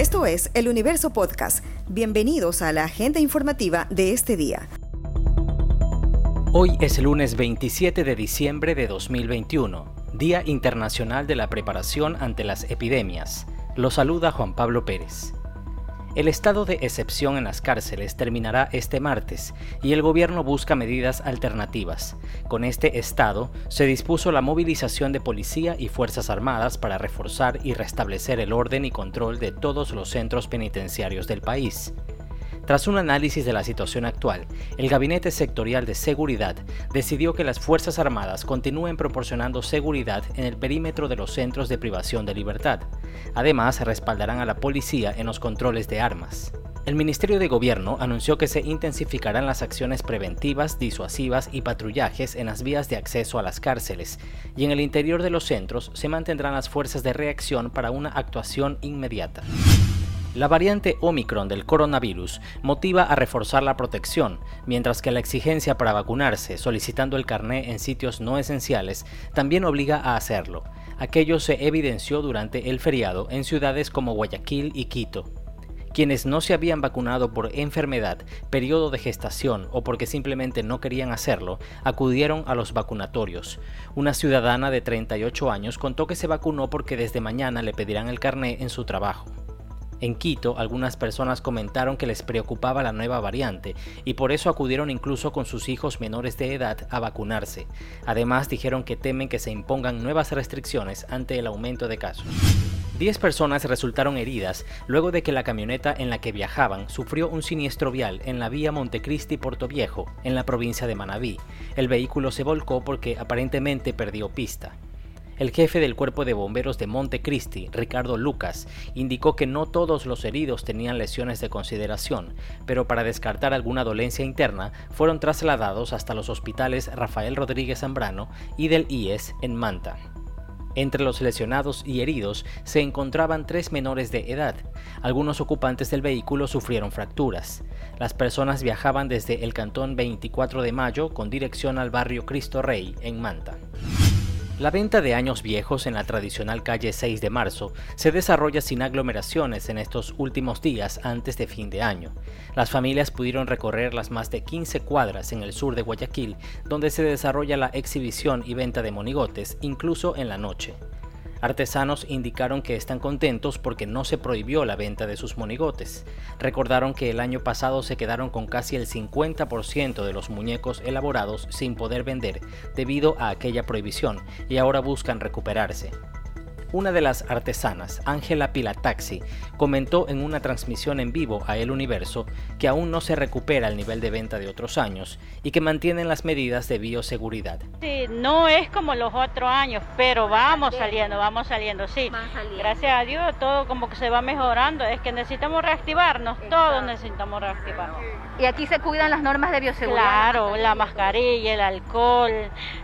Esto es El Universo Podcast. Bienvenidos a la agenda informativa de este día. Hoy es el lunes 27 de diciembre de 2021, Día Internacional de la Preparación ante las Epidemias. Lo saluda Juan Pablo Pérez. El estado de excepción en las cárceles terminará este martes y el gobierno busca medidas alternativas. Con este estado se dispuso la movilización de policía y Fuerzas Armadas para reforzar y restablecer el orden y control de todos los centros penitenciarios del país. Tras un análisis de la situación actual, el Gabinete Sectorial de Seguridad decidió que las Fuerzas Armadas continúen proporcionando seguridad en el perímetro de los centros de privación de libertad. Además, respaldarán a la policía en los controles de armas. El Ministerio de Gobierno anunció que se intensificarán las acciones preventivas, disuasivas y patrullajes en las vías de acceso a las cárceles, y en el interior de los centros se mantendrán las fuerzas de reacción para una actuación inmediata. La variante Omicron del coronavirus motiva a reforzar la protección, mientras que la exigencia para vacunarse solicitando el carné en sitios no esenciales también obliga a hacerlo. Aquello se evidenció durante el feriado en ciudades como Guayaquil y Quito. Quienes no se habían vacunado por enfermedad, periodo de gestación o porque simplemente no querían hacerlo, acudieron a los vacunatorios. Una ciudadana de 38 años contó que se vacunó porque desde mañana le pedirán el carné en su trabajo. En Quito, algunas personas comentaron que les preocupaba la nueva variante y por eso acudieron incluso con sus hijos menores de edad a vacunarse. Además, dijeron que temen que se impongan nuevas restricciones ante el aumento de casos. Diez personas resultaron heridas luego de que la camioneta en la que viajaban sufrió un siniestro vial en la vía Montecristi-Porto Viejo, en la provincia de Manabí. El vehículo se volcó porque aparentemente perdió pista. El jefe del cuerpo de bomberos de Montecristi, Ricardo Lucas, indicó que no todos los heridos tenían lesiones de consideración, pero para descartar alguna dolencia interna fueron trasladados hasta los hospitales Rafael Rodríguez Zambrano y del IES en Manta. Entre los lesionados y heridos se encontraban tres menores de edad. Algunos ocupantes del vehículo sufrieron fracturas. Las personas viajaban desde el cantón 24 de Mayo con dirección al barrio Cristo Rey en Manta. La venta de años viejos en la tradicional calle 6 de marzo se desarrolla sin aglomeraciones en estos últimos días antes de fin de año. Las familias pudieron recorrer las más de 15 cuadras en el sur de Guayaquil, donde se desarrolla la exhibición y venta de monigotes, incluso en la noche. Artesanos indicaron que están contentos porque no se prohibió la venta de sus monigotes. Recordaron que el año pasado se quedaron con casi el 50% de los muñecos elaborados sin poder vender debido a aquella prohibición y ahora buscan recuperarse. Una de las artesanas, Ángela Pilataxi, comentó en una transmisión en vivo a El Universo que aún no se recupera el nivel de venta de otros años y que mantienen las medidas de bioseguridad. Sí, no es como los otros años, pero vamos saliendo, vamos saliendo, sí. Gracias a Dios todo como que se va mejorando, es que necesitamos reactivarnos, todos necesitamos reactivarnos. Y aquí se cuidan las normas de bioseguridad. Claro, la mascarilla, el alcohol,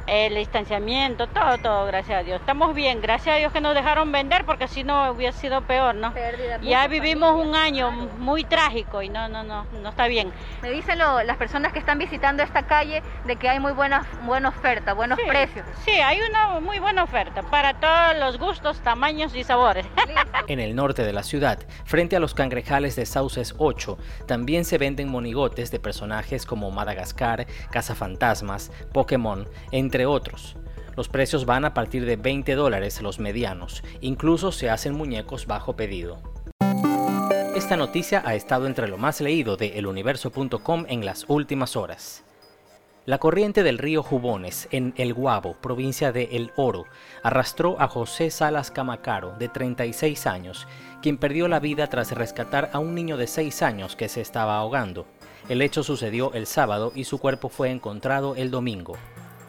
el distanciamiento, todo, todo, gracias a Dios. Estamos bien, gracias a Dios que nos dejaron vender porque si no hubiera sido peor, ¿no? ya vivimos un año muy trágico y no, no, no, no está bien. Me dicen las personas que están visitando esta calle de que hay muy buena, buena oferta, buenos precios. Sí, hay una muy buena oferta para todos los gustos, tamaños y sabores. en el norte de la ciudad, frente a los cangrejales de Sauces 8, también se venden monigotes de personajes como Madagascar, Cazafantasmas, Pokémon, entre otros. Los precios van a partir de 20 dólares los medianos, incluso se hacen muñecos bajo pedido. Esta noticia ha estado entre lo más leído de eluniverso.com en las últimas horas. La corriente del río Jubones, en El Guabo, provincia de El Oro, arrastró a José Salas Camacaro, de 36 años, quien perdió la vida tras rescatar a un niño de 6 años que se estaba ahogando. El hecho sucedió el sábado y su cuerpo fue encontrado el domingo.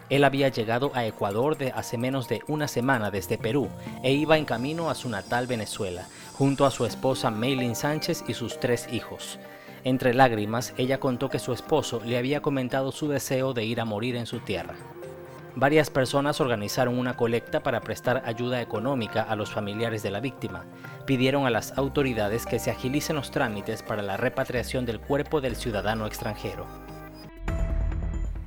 Él había llegado a Ecuador de hace menos de una semana desde Perú e iba en camino a su natal Venezuela, junto a su esposa Maylin Sánchez y sus tres hijos. Entre lágrimas, ella contó que su esposo le había comentado su deseo de ir a morir en su tierra. Varias personas organizaron una colecta para prestar ayuda económica a los familiares de la víctima. Pidieron a las autoridades que se agilicen los trámites para la repatriación del cuerpo del ciudadano extranjero.